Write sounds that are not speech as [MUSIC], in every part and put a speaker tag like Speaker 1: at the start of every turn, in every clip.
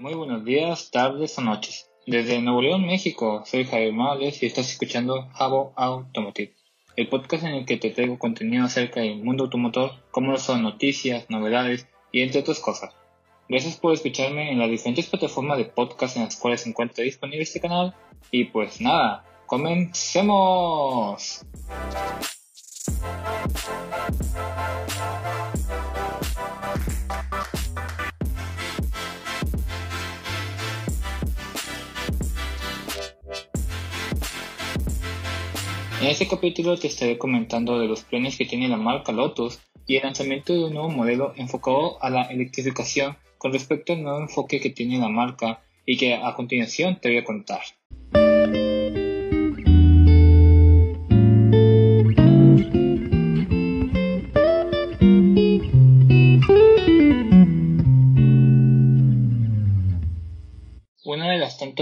Speaker 1: Muy buenos días, tardes o noches. Desde Nuevo León, México, soy Javier Morales y estás escuchando Jabo Automotive, el podcast en el que te traigo contenido acerca del mundo automotor, como son noticias, novedades y entre otras cosas. Gracias por escucharme en las diferentes plataformas de podcast en las cuales se encuentra disponible este canal. Y pues nada, comencemos. En este capítulo te estaré comentando de los planes que tiene la marca Lotus y el lanzamiento de un nuevo modelo enfocado a la electrificación con respecto al nuevo enfoque que tiene la marca y que a continuación te voy a contar.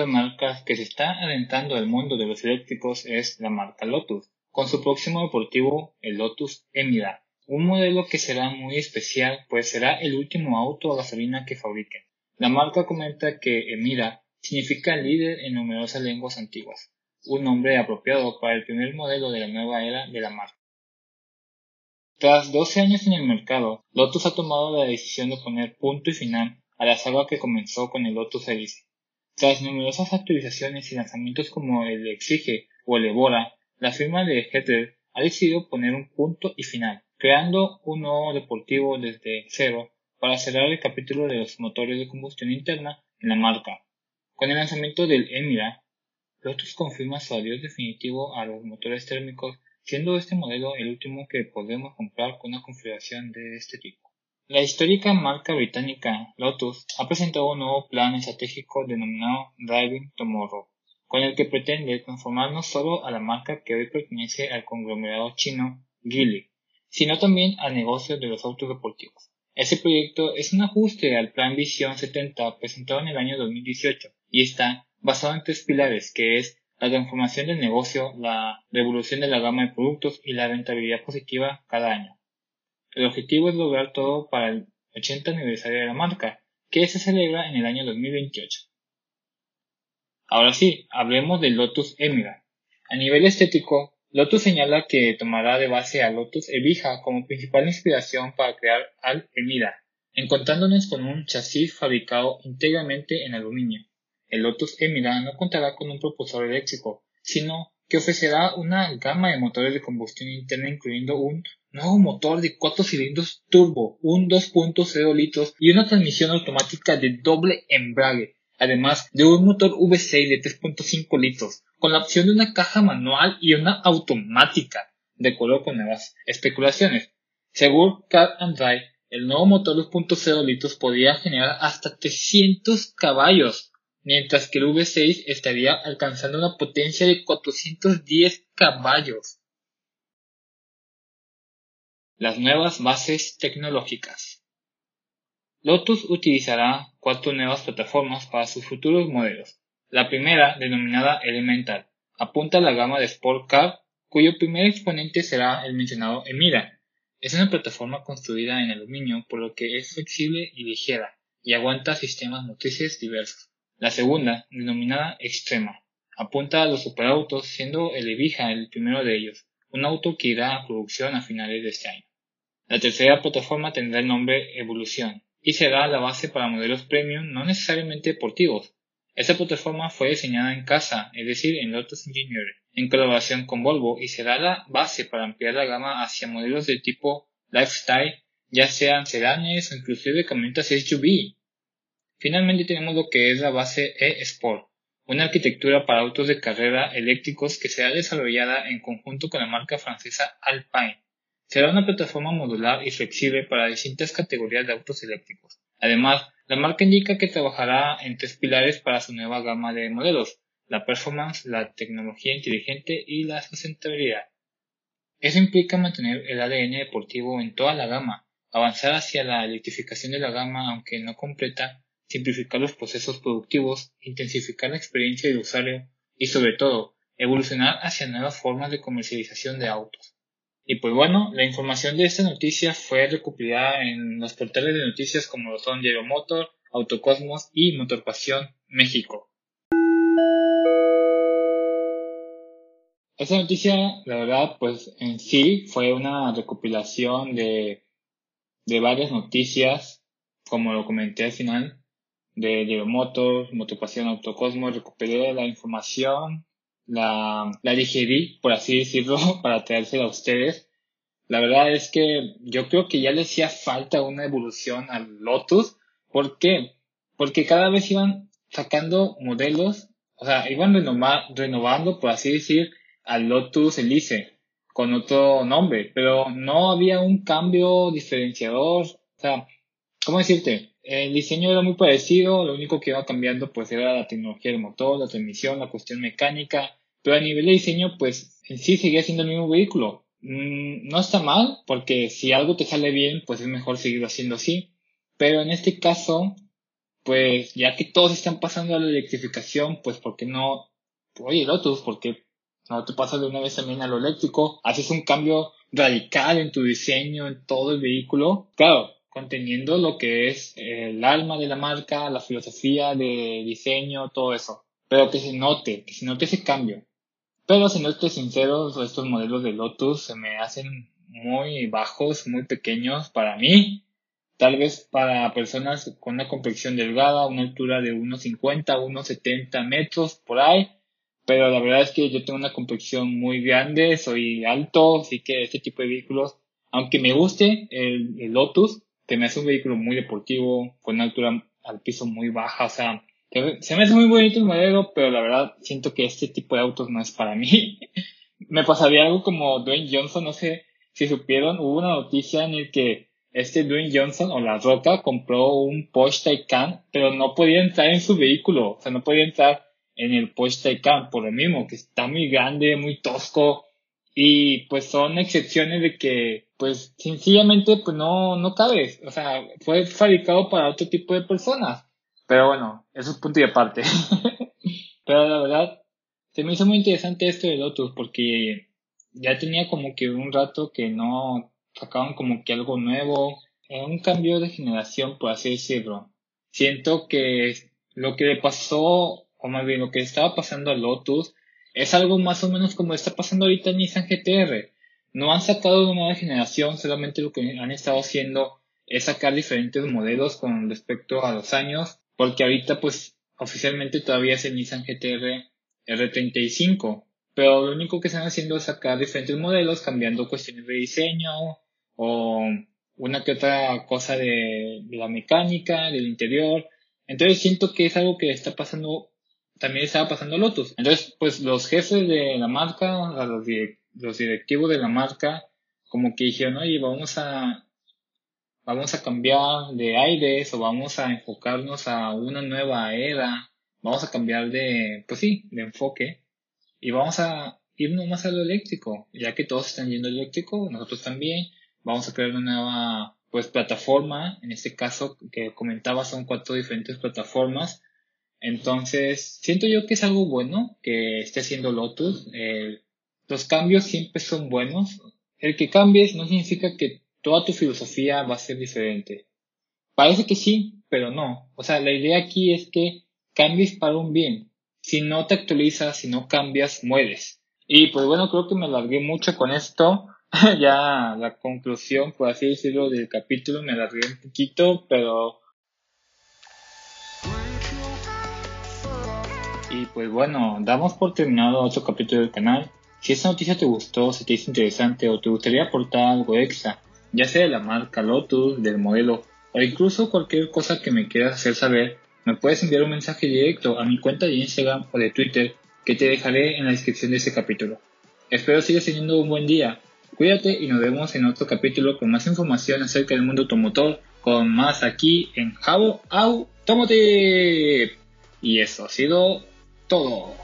Speaker 1: Marcas que se está adentrando al mundo de los eléctricos es la marca Lotus, con su próximo deportivo, el Lotus Emira, un modelo que será muy especial, pues será el último auto a gasolina que fabriquen. La marca comenta que Emira significa líder en numerosas lenguas antiguas, un nombre apropiado para el primer modelo de la nueva era de la marca. Tras 12 años en el mercado, Lotus ha tomado la decisión de poner punto y final a la saga que comenzó con el Lotus Elise tras numerosas actualizaciones y lanzamientos como el Exige o el Evora, la firma de Hetter ha decidido poner un punto y final, creando un nuevo deportivo desde cero para cerrar el capítulo de los motores de combustión interna en la marca. Con el lanzamiento del Emira, Lotus confirma su adiós definitivo a los motores térmicos, siendo este modelo el último que podemos comprar con una configuración de este tipo. La histórica marca británica Lotus ha presentado un nuevo plan estratégico denominado Driving Tomorrow, con el que pretende transformar no solo a la marca que hoy pertenece al conglomerado chino Geely, sino también al negocio de los autos deportivos. Ese proyecto es un ajuste al Plan Visión 70 presentado en el año 2018 y está basado en tres pilares que es la transformación del negocio, la revolución de la gama de productos y la rentabilidad positiva cada año. El objetivo es lograr todo para el 80 aniversario de la marca, que se celebra en el año 2028. Ahora sí, hablemos del Lotus Emira. A nivel estético, Lotus señala que tomará de base a Lotus Evija como principal inspiración para crear al Emira, encontrándonos con un chasis fabricado íntegramente en aluminio. El Lotus Emira no contará con un propulsor eléctrico, sino que ofrecerá una gama de motores de combustión interna incluyendo un nuevo motor de 4 cilindros turbo, un 2.0 litros y una transmisión automática de doble embrague, además de un motor V6 de 3.5 litros, con la opción de una caja manual y una automática, de acuerdo con nuevas especulaciones. Según Car and Drive, el nuevo motor 2.0 litros podría generar hasta 300 caballos, mientras que el V6 estaría alcanzando una potencia de 410 caballos. Las nuevas bases tecnológicas. Lotus utilizará cuatro nuevas plataformas para sus futuros modelos. La primera, denominada Elemental, apunta a la gama de Sport Car, cuyo primer exponente será el mencionado Emira. Es una plataforma construida en aluminio, por lo que es flexible y ligera, y aguanta sistemas motrices diversos. La segunda, denominada Extrema, apunta a los superautos, siendo el Evija el primero de ellos, un auto que irá a producción a finales de este año. La tercera plataforma tendrá el nombre Evolución y será la base para modelos premium no necesariamente deportivos. Esta plataforma fue diseñada en casa, es decir, en Lotus Engineering, en colaboración con Volvo y será la base para ampliar la gama hacia modelos de tipo lifestyle, ya sean sedanes o inclusive camionetas SUV. Finalmente tenemos lo que es la base e-Sport, una arquitectura para autos de carrera eléctricos que será desarrollada en conjunto con la marca francesa Alpine. Será una plataforma modular y flexible para distintas categorías de autos eléctricos. Además, la marca indica que trabajará en tres pilares para su nueva gama de modelos, la performance, la tecnología inteligente y la sustentabilidad. Eso implica mantener el ADN deportivo en toda la gama, avanzar hacia la electrificación de la gama aunque no completa simplificar los procesos productivos, intensificar la experiencia del usuario y sobre todo, evolucionar hacia nuevas formas de comercialización de autos. Y pues bueno, la información de esta noticia fue recopilada en los portales de noticias como lo son Motor, Autocosmos y Motorpasión México. Esa noticia, la verdad, pues en sí fue una recopilación de, de varias noticias, como lo comenté al final, de Diego Motor, Motopasión Autocosmos, recuperé la información, la, la digerí, por así decirlo, [LAUGHS] para traérsela a ustedes. La verdad es que yo creo que ya le hacía falta una evolución al Lotus. ¿Por qué? Porque cada vez iban sacando modelos, o sea, iban renovando, por así decir, al Lotus Elise con otro nombre, pero no había un cambio diferenciador. O sea, ¿cómo decirte? El diseño era muy parecido, lo único que iba cambiando pues era la tecnología del motor, la transmisión, la cuestión mecánica, pero a nivel de diseño pues en sí seguía siendo el mismo vehículo. Mm, no está mal, porque si algo te sale bien, pues es mejor seguirlo haciendo así. Pero en este caso, pues ya que todos están pasando a la electrificación, pues ¿por qué no? Oye, Lotus, ¿por qué no te pasas de una vez también a lo eléctrico, haces un cambio radical en tu diseño, en todo el vehículo. Claro, conteniendo lo que es el alma de la marca, la filosofía de diseño, todo eso. Pero que se note, que se note ese cambio. Pero si no estoy sincero, estos modelos de Lotus se me hacen muy bajos, muy pequeños para mí. Tal vez para personas con una complexión delgada, una altura de 1,50, 1,70 metros por ahí pero la verdad es que yo tengo una complexión muy grande, soy alto, así que este tipo de vehículos, aunque me guste el, Lotus, que me hace un vehículo muy deportivo, con una altura al piso muy baja, o sea, se me hace muy bonito el modelo, pero la verdad siento que este tipo de autos no es para mí. [LAUGHS] me pasaría algo como Dwayne Johnson, no sé si supieron, hubo una noticia en el que este Dwayne Johnson o La Roca compró un Porsche Taycan, pero no podía entrar en su vehículo, o sea, no podía entrar en el Porsche Taycan, por lo mismo, que está muy grande, muy tosco, y pues son excepciones de que, pues sencillamente, pues no, no cabe, o sea, fue fabricado para otro tipo de personas. Pero bueno, eso es punto y aparte. [LAUGHS] Pero la verdad, se me hizo muy interesante esto de Lotus, porque ya tenía como que un rato que no sacaban como que algo nuevo, un cambio de generación, por así decirlo. Siento que lo que le pasó o más bien lo que estaba pasando a Lotus, es algo más o menos como está pasando ahorita en Nissan GTR. No han sacado una nueva generación, solamente lo que han estado haciendo es sacar diferentes modelos con respecto a los años, porque ahorita pues oficialmente todavía es el Nissan GTR R35, pero lo único que están haciendo es sacar diferentes modelos, cambiando cuestiones de diseño o una que otra cosa de, de la mecánica, del interior. Entonces siento que es algo que está pasando también estaba pasando Lotus. Entonces, pues los jefes de la marca, los, los directivos de la marca, como que dijeron, oye, vamos a, vamos a cambiar de aires o vamos a enfocarnos a una nueva era, vamos a cambiar de, pues sí, de enfoque y vamos a irnos más a lo eléctrico, ya que todos están yendo eléctrico, nosotros también, vamos a crear una nueva, pues plataforma, en este caso que comentaba son cuatro diferentes plataformas entonces, siento yo que es algo bueno que esté haciendo Lotus. los cambios siempre son buenos. El que cambies no significa que toda tu filosofía va a ser diferente. Parece que sí, pero no. O sea, la idea aquí es que cambies para un bien. Si no te actualizas, si no cambias, mueres. Y pues bueno, creo que me alargué mucho con esto. [LAUGHS] ya la conclusión, por así decirlo, del capítulo me alargué un poquito, pero pues bueno, damos por terminado otro capítulo del canal. Si esta noticia te gustó, si te hizo interesante o te gustaría aportar algo extra, ya sea de la marca Lotus, del modelo o incluso cualquier cosa que me quieras hacer saber, me puedes enviar un mensaje directo a mi cuenta de Instagram o de Twitter que te dejaré en la descripción de este capítulo. Espero sigas teniendo un buen día. Cuídate y nos vemos en otro capítulo con más información acerca del mundo automotor, con más aquí en Jabo Automotive. Y eso ha sido todo.